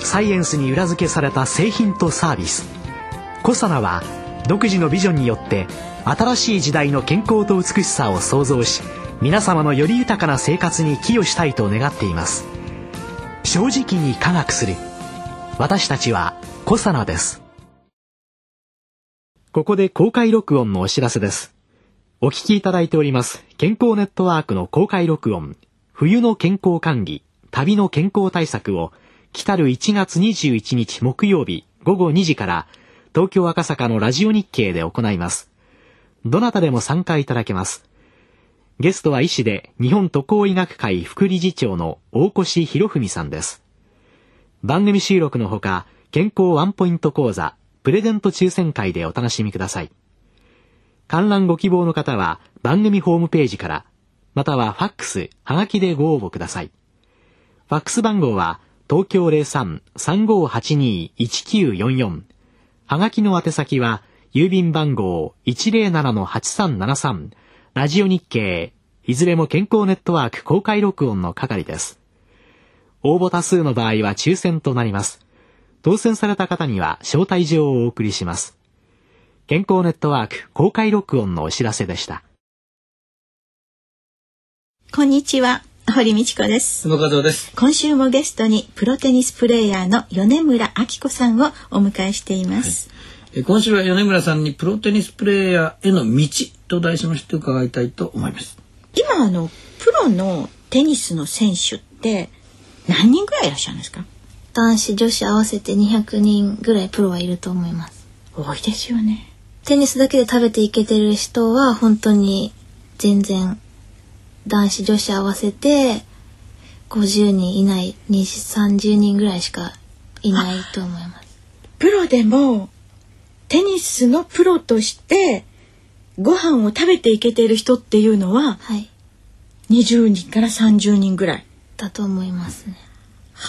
サイエンスに裏付けされた製品とサービス。コサナは独自のビジョンによって新しい時代の健康と美しさを創造し皆様のより豊かな生活に寄与したいと願っています。正直に科学する。私たちはコサナです。ここで公開録音のお知らせです。お聞きいただいております。健康ネットワークの公開録音。冬の健康管理。旅の健康対策を来たる1月21日木曜日午後2時から東京赤坂のラジオ日経で行いますどなたでも参加いただけますゲストは医師で日本渡航医学会副理事長の大越博文さんです。番組収録のほか、健康ワンポイント講座、プレゼント抽選会でお楽しみください。観覧ご希望の方は番組ホームページから、またはファックス、はがきでご応募ください。ファックス番号は東京03-3582-1944。はがきの宛先は郵便番号107-8373ラジオ日経、いずれも健康ネットワーク公開録音の係です。応募多数の場合は抽選となります。当選された方には招待状をお送りします。健康ネットワーク公開録音のお知らせでした。こんにちは。堀道子です。です。今週もゲストにプロテニスプレーヤーの米村明子さんをお迎えしています。はい今週は米村さんにプロテニスプレーヤーへの道と題しまして伺いたいと思います。今あのプロのテニスの選手って何人ぐらいいらっしゃるんですか？男子女子合わせて200人ぐらいプロはいると思います多いですよねテニスだけで食べていけてる人は本当に全然男子女子合わせて50人いない2030人ぐらいしかいないと思いますプロでもテニスのプロとしてご飯を食べていけてる人っていうのは、はい、20人から30人ぐらいだと思いますね。は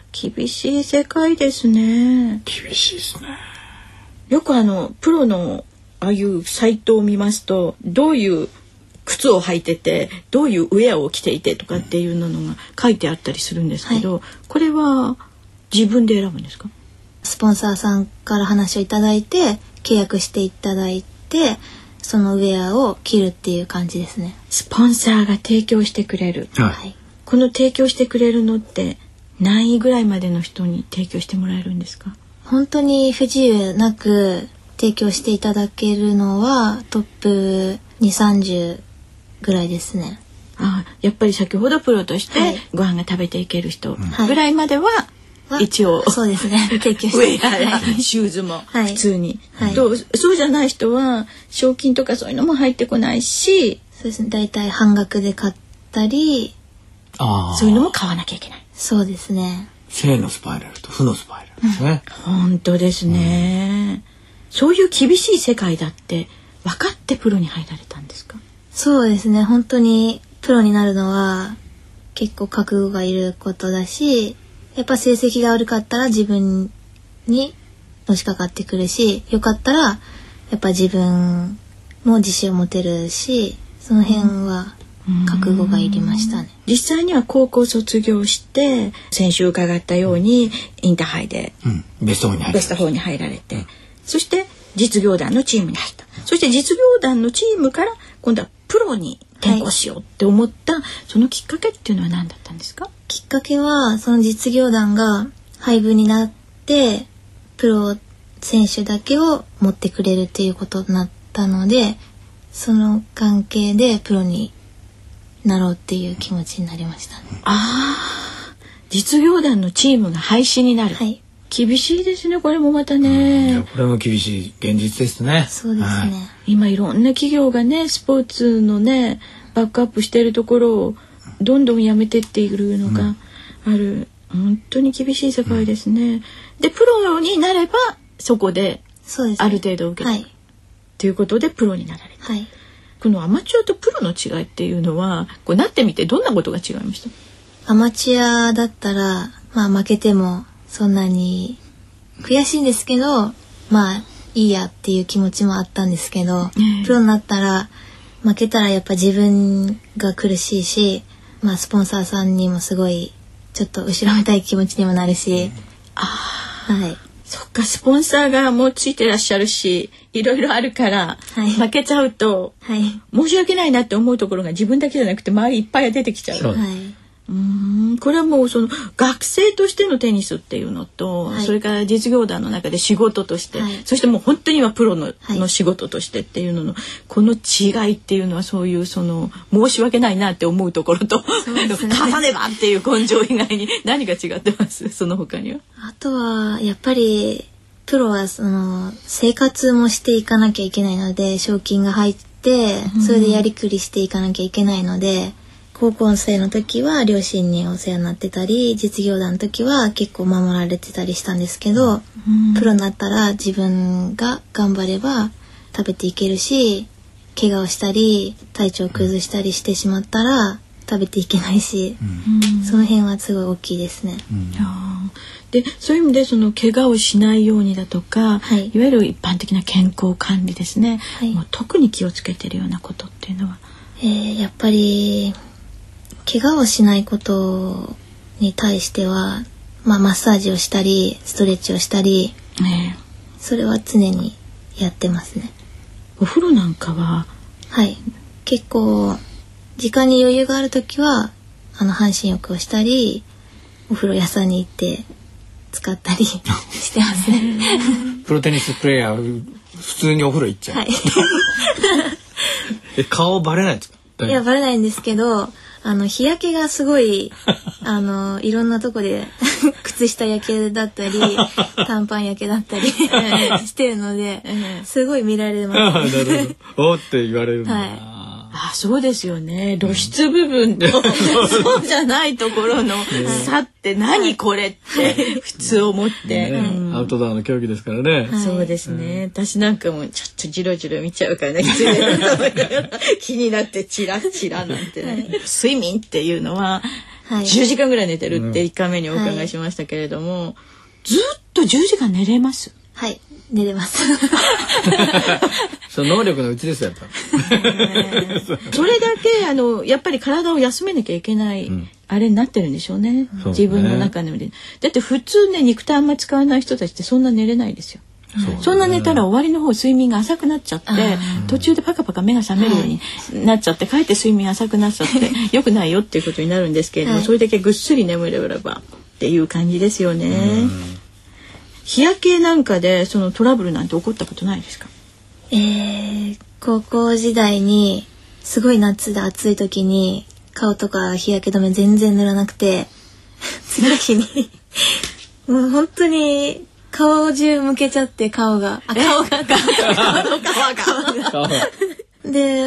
あ、厳しい世界ですね。厳しいですね。よくあのプロのああいうサイトを見ますとどういう靴を履いててどういうウェアを着ていてとかっていうのが書いてあったりするんですけど、はい、これは自分で選ぶんですか？スポンサーさんから話をいただいて契約していただいてそのウェアを着るっていう感じですね。スポンサーが提供してくれる、はい、この提供してくれるのって何位ぐらいまでの人に提供してもらえるんですか？本当に不自由なく提供していただけるのはトップ2 3 0ぐらいですね。あやっぱり先ほどプロとしてご飯が食べていける人ぐらいまでは一応そうですね。提供して。ウェアシューズも普通に、はい、とそうじゃない人は賞金とかそういうのも入ってこないしそうですね。大体半額で買ったりそういうのも買わなきゃいけない。そうですね。正のスパイラルと負のスパイラルですね、うん、本当ですね、うん、そういう厳しい世界だって分かってプロに入られたんですか？そうですね。本当にプロになるのは結構覚悟がいることだしやっぱ成績が悪かったら自分にのしかかってくるしよかったらやっぱ自分も自信を持てるしその辺は覚悟がいりましたね。実際には高校卒業して先週伺ったようにインターハイで、ベスト4に入ベスト4に入られて、そして実業団のチームに入った。そして実業団のチームから今度はプロに転校しようって思った、はい、そのきっかけっていうのは何だったんですか？きっかけはその実業団が配分になってプロ選手だけを持ってくれるっていうことになったのでその関係でプロになろうっていう気持ちになりました、ね、ああ実業団のチームが廃止になる、はい、厳しいですねこれもまたね。これも厳しい現実ですね。そうですね、はい、今いろんな企業がねスポーツのねバックアップしているところをどんどんやめてっているのがある。本当に厳しい世界ですね。でプロになればそこである程度受けて、はい。ということでプロになられた。はい。このアマチュアとプロの違いっていうのはこうなってみてどんなことが違いました？アマチュアだったら、まあ負けてもそんなに悔しいんですけど、まあいいやっていう気持ちもあったんですけど、ええプロになったら負けたらやっぱ自分が苦しいし、まあスポンサーさんにもすごいちょっと後ろめたい気持ちにもなるし、はい。そっかスポンサーがもうついてらっしゃるしいろいろあるから、はい負けちゃうとはい。申し訳ないなって思うところが自分だけじゃなくて周りいっぱい出てきちゃう。そうはい。うーん。これはもうその学生としてのテニスっていうのと、はい。それから実業団の中で仕事として、はい。そしてもう本当にはプロの,、はい。の仕事としてっていうののこの違いっていうのはそういうその申し訳ないなって思うところと、ね。勝たねばっていう根性以外に何が違ってます？その他には。あとはやっぱりプロはその生活もしていかなきゃいけないので賞金が入ってそれでやりくりしていかなきゃいけないので、高校生の時は両親にお世話になってたり実業団の時は結構守られてたりしたんですけど、プロになったら自分が頑張れば食べていけるし怪我をしたり体調を崩したりしてしまったら食べていけないし、その辺はすごい大きいですね。あー。でそういう意味でその怪我をしないようにだとか、はい。いわゆる一般的な健康管理ですね、はい。もう特に気をつけてるようなことっていうのは？えーやっぱり怪我をしないことに対しては、まあ、マッサージをしたりストレッチをしたりねそれは常にやってますね。お風呂なんかは？はい。結構時間に余裕がある時はあの半身浴をしたりお風呂屋さんに行って使ったり してます。ねプロテニスプレーヤー普通にお風呂行っちゃう、はい。え顔バレないんですか？いやバレないんですけどあの日焼けがすごい あのいろんなとこで 靴下焼けだったり 短パン焼けだったりしてるのでええ。すごい見られあまあなるほど。おーって言われるんだ。な、はいあそうですよね。露出部分と そうじゃないところの差って何これって普通思って、ね。うん。アウトドアの競技ですからね、はい。そうですね、私なんかもちょっとジロジロ見ちゃうからね。気になってチラチラなんてね、睡眠っていうのはす。はい。10時間ぐらい寝てるって1回目にお伺いしましたけれども、ずっと10時間寝れます？はい。寝れます。その能力のうちですよやっぱ。それだけあのやっぱり体を休めなきゃいけない、あれになってるんでしょうね。そうね。自分の中でだって普通ね肉体あんま使わない人たちってそんな寝れないですよ。そんな寝たら終わりの方睡眠が浅くなっちゃって途中でパカパカ目が覚めるようになっちゃってかえって睡眠浅くなっちゃってよくないよっていうことになるんですけれども、はい。それだけぐっすり眠れればっていう感じですよね。日焼けなんかでそのトラブルなんて起こったことないですか？えー、高校時代にすごい夏で暑い時に顔とか日焼け止め全然塗らなくて 次の日にもう本当に顔中向けちゃって顔が。あ顔が顔が。で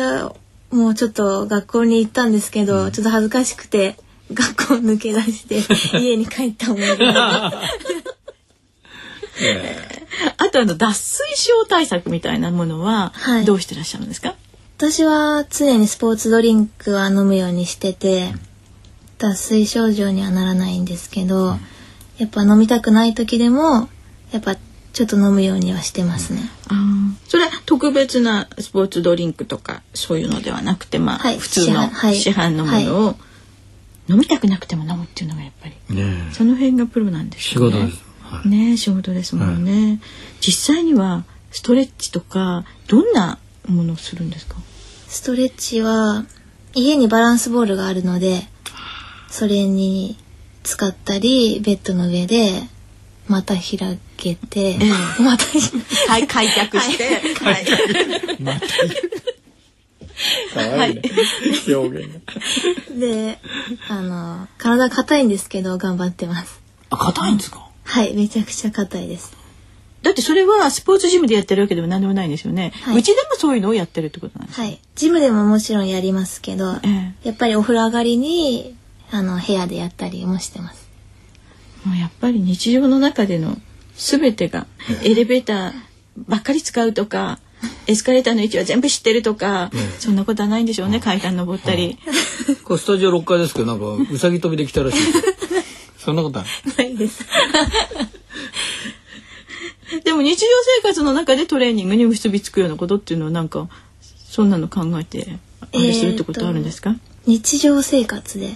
もうちょっと学校に行ったんですけど、ちょっと恥ずかしくて学校抜け出して 家に帰った思い出が あとあの脱水症対策みたいなものははい。どうしてらっしゃるんですか、私は常にスポーツドリンクは飲むようにしてて脱水症状にはならないんですけどやっぱ飲みたくない時でもやっぱちょっと飲むようにはしてますね。あー。それは特別なスポーツドリンクとかそういうのではなくてまあ、はい。普通の市販はい。市販のものを飲みたくなくても飲むっていうのがやっぱりねその辺がプロなんです仕事です、はいね仕事ですもんね、実際にはストレッチとかどんなものをするんですか？ストレッチは家にバランスボールがあるのでそれに使ったりベッドの上でまた開けて、またはい開脚して、はい、かわい。いね、表現が。であの体硬いんですけど頑張ってます。あ硬いんですか？はいめちゃくちゃ硬いです。だってそれはスポーツジムでやってるわけでも何でもないんですよね、はいうちでもそういうのをやってるってことなんですはい。ジムでももちろんやりますけど、ええやっぱりお風呂上がりにあの部屋でやったりもしてます。もうやっぱり日常の中での全てがエレベーターばっかり使うとか エスカレーターの位置は全部知ってるとか、そんなことはないんでしょうね階段登ったり。これスタジオ6階ですけどなんかうさぎ跳びできたらしい そんなことはないです。でも日常生活の中でトレーニングに結びつくようなことっていうのはなんかそんなの考えてあれするってことあるんですか、日常生活で。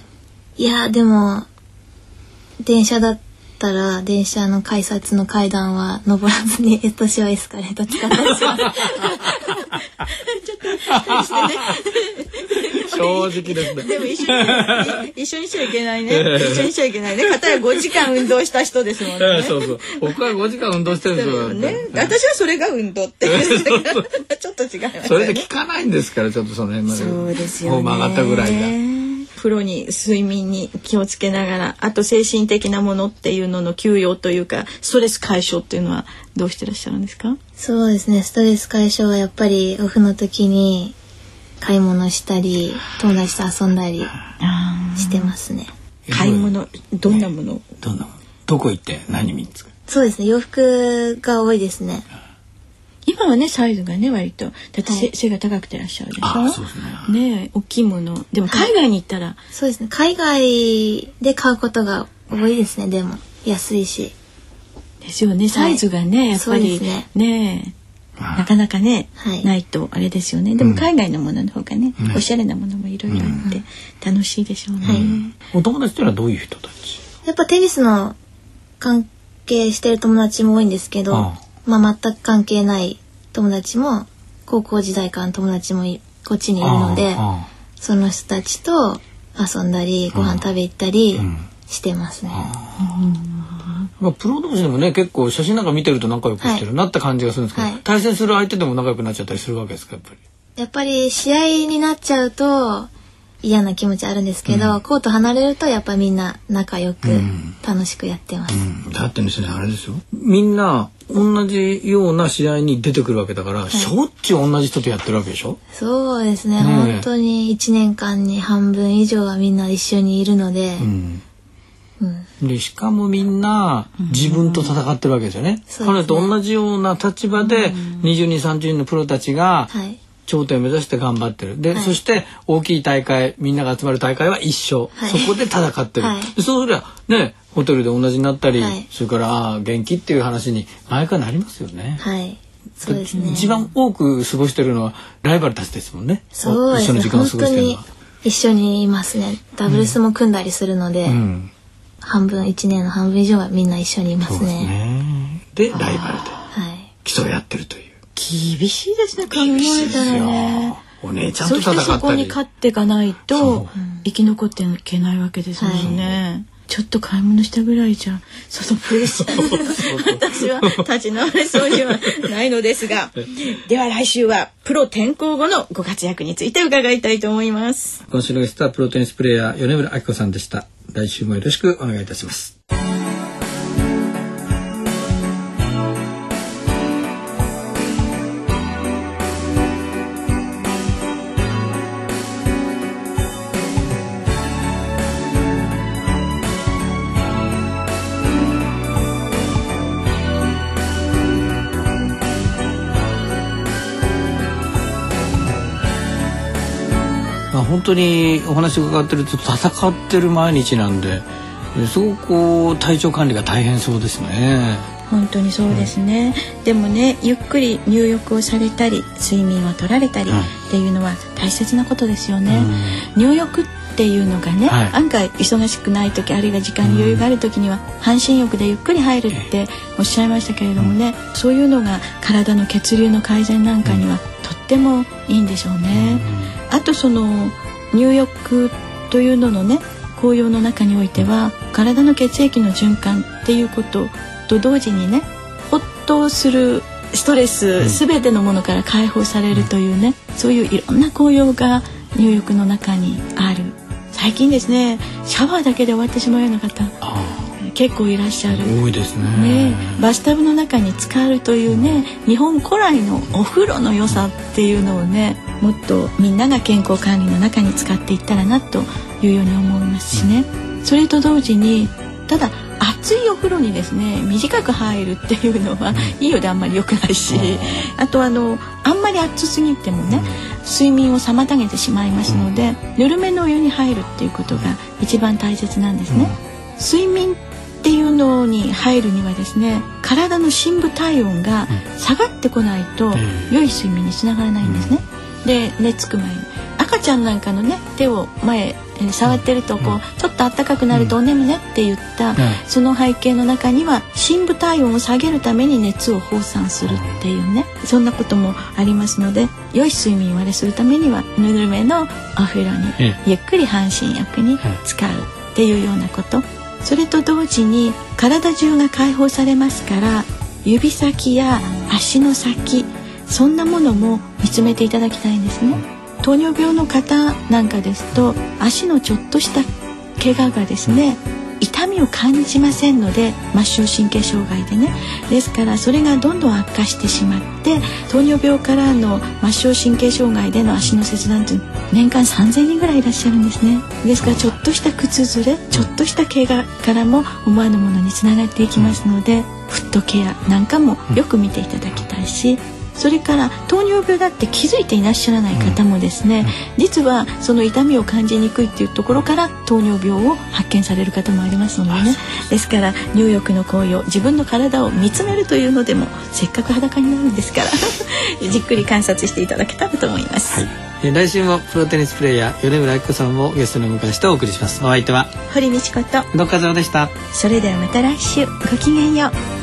いやでも電車だったら電車の改札の階段は登らずに私はエスカレーター使ったりします正直ですね。でも一緒に一緒にしちゃいけないね。一緒にしちゃいけないね。片や5時間運動した人ですもんね。そうそう。僕は5時間運動してるんですよ、ね、私はそれが運動って。ちょっと違います、ね、それで効かないんですからちょっとその辺まで。そうですよね。もう曲がったぐらいだプロに睡眠に気をつけながらあと精神的なものっていうのの休養というかストレス解消っていうのはどうしてらっしゃるんですか？そうですね。ストレス解消はやっぱりオフの時に買い物したり友達と遊んだりしてますね。買い物どんなもの、どんなどこ行って何見つか？そうですね。洋服が多いですね今はねサイズがね割と。だって背,、背が高くてらっしゃるでしょ？あそうですね。ね大きいもの。でも海外に行ったら、そうですね。海外で買うことが多いですね。でも。安いし。ですよね。サイズがね、やっぱり。ね。ねなかなかね、はい。ないとあれですよね。でも海外のものの方がね、おしゃれなものもいろいろあって楽しいでしょうね、お友達っていうのはどういう人たち？やっぱテニスの関係してる友達も多いんですけどあまあ全く関係ない友達も高校時代からの友達もいこっちにいるのであその人たちと遊んだりご飯食べ行ったりしてますね。まあ、プロ同士でもね結構写真なんか見てると仲良くしてる、はいなった感じがするんですけど、はい。対戦する相手でも仲良くなっちゃったりするわけですかやっぱり。やっぱり試合になっちゃうと嫌な気持ちあるんですけど、コート離れるとやっぱみんな仲良く楽しくやってます。だってですねあれですよ。みんな同じような試合に出てくるわけだから、しょっちゅう同じ人とやってるわけでしょ？そうですね。ねえ。本当に1年間に半分以上はみんな一緒にいるので、うん。うん。でしかもみんな自分と戦ってるわけですよね。そうですね。彼と同じような立場で20人30人のプロたちがはい頂点を目指して頑張ってる。で、はいそして大きい大会みんなが集まる大会は一緒、はいそこで戦ってる。はいでそうすればねホテルで同じになったり、はいそれから元気っていう話に毎回なりますよね。はいそうですね一番多く過ごしてるのはライバルたちですもんね。そうですね一緒の時間を本当に過ごしてるのは。一緒にいますねダブルスも組んだりするので、うん、半分1年の半分以上はみんな一緒にいますすねね。でライバルではい競い合ってるという。厳しいですね考えたらねお姉ちゃんとそしてそこ戦ったり。に勝っていかないそとう生き残っていけないわけですもんね。ちょっと買い物したぐらいじゃそのプレッシャー私は 立ち直れそうにはないのですが では来週はプロ転向後のご活躍について伺いたいと思います。今週のゲストはプロテニスプレーヤー米村明子さんでした。来週もよろしくお願いいたします。本当にお話伺ってると戦ってる毎日なんですごくこう体調管理が大変そうですね。本当にそうですね、でもねゆっくり入浴をされたり睡眠を取られたりはいっていうのは大切なことですよね、入浴っていうのがね、はい。案外忙しくない時あるいは時間に余裕がある時には半身浴でゆっくり入るっておっしゃいましたけれどもね、そういうのが体の血流の改善なんかにはとってもいいんでしょうね、あとその入浴というののね紅葉の中においては体の血液の循環っていうことと同時にねほっとするストレスすべてのものから解放されるというねそういういろんな紅葉が入浴の中にある。最近ですねシャワーだけで終わってしまうような方結構いらっしゃる。多いですね。ね、バスタブの中に浸かるというね日本古来のお風呂の良さっていうのをねもっとみんなが健康管理の中に使っていったらなというように思いますしね。それと同時にただ熱いお風呂にですね短く入るっていうのはいいようであんまり良くないし、あとあのあんまり熱すぎてもね、睡眠を妨げてしまいますので、ぬるめのお湯に入るっていうことが一番大切なんですね。睡眠っていうのに入るにはですね体の深部体温が下がってこないと良い睡眠につながらないんですね。で寝つく前に。赤ちゃんなんかのね手を前触ってるとこう、ちょっと暖かくなるとお眠ねって言った、その背景の中には深部体温を下げるために熱を放散するっていうねそんなこともありますので良い睡眠をあれするためにはぬるめのお風呂にゆっくり半身浴に使うっていうようなことそれと同時に体中が解放されますから指先や足の先そんなものも見つめていただきたいんですね。糖尿病の方なんかですと足のちょっとした怪我がですね痛みを感じませんので末梢神経障害でね。ですからそれがどんどん悪化してしまって糖尿病からの末梢神経障害での足の切断という年間3,000人ぐらいいらっしゃるんですね。ですからちょっとした靴ずれちょっとした怪我からも思わぬものにつながっていきますのでフットケアなんかもよく見ていただきたいしそれから糖尿病だって気づいていらっしゃらない方もですね、うん、実はその痛みを感じにくいっていうところから糖尿病を発見される方もありますのでね。ですから入浴の行為を自分の体を見つめるというのでもせっかく裸になるんですからじっくり観察していただけたらと思います。はい。来週もプロテニスプレーヤー米村明子さんをゲストにお迎えしてお送りします。お相手は？堀道子と。宇野和夫でした。それではまた来週。ごきげんよう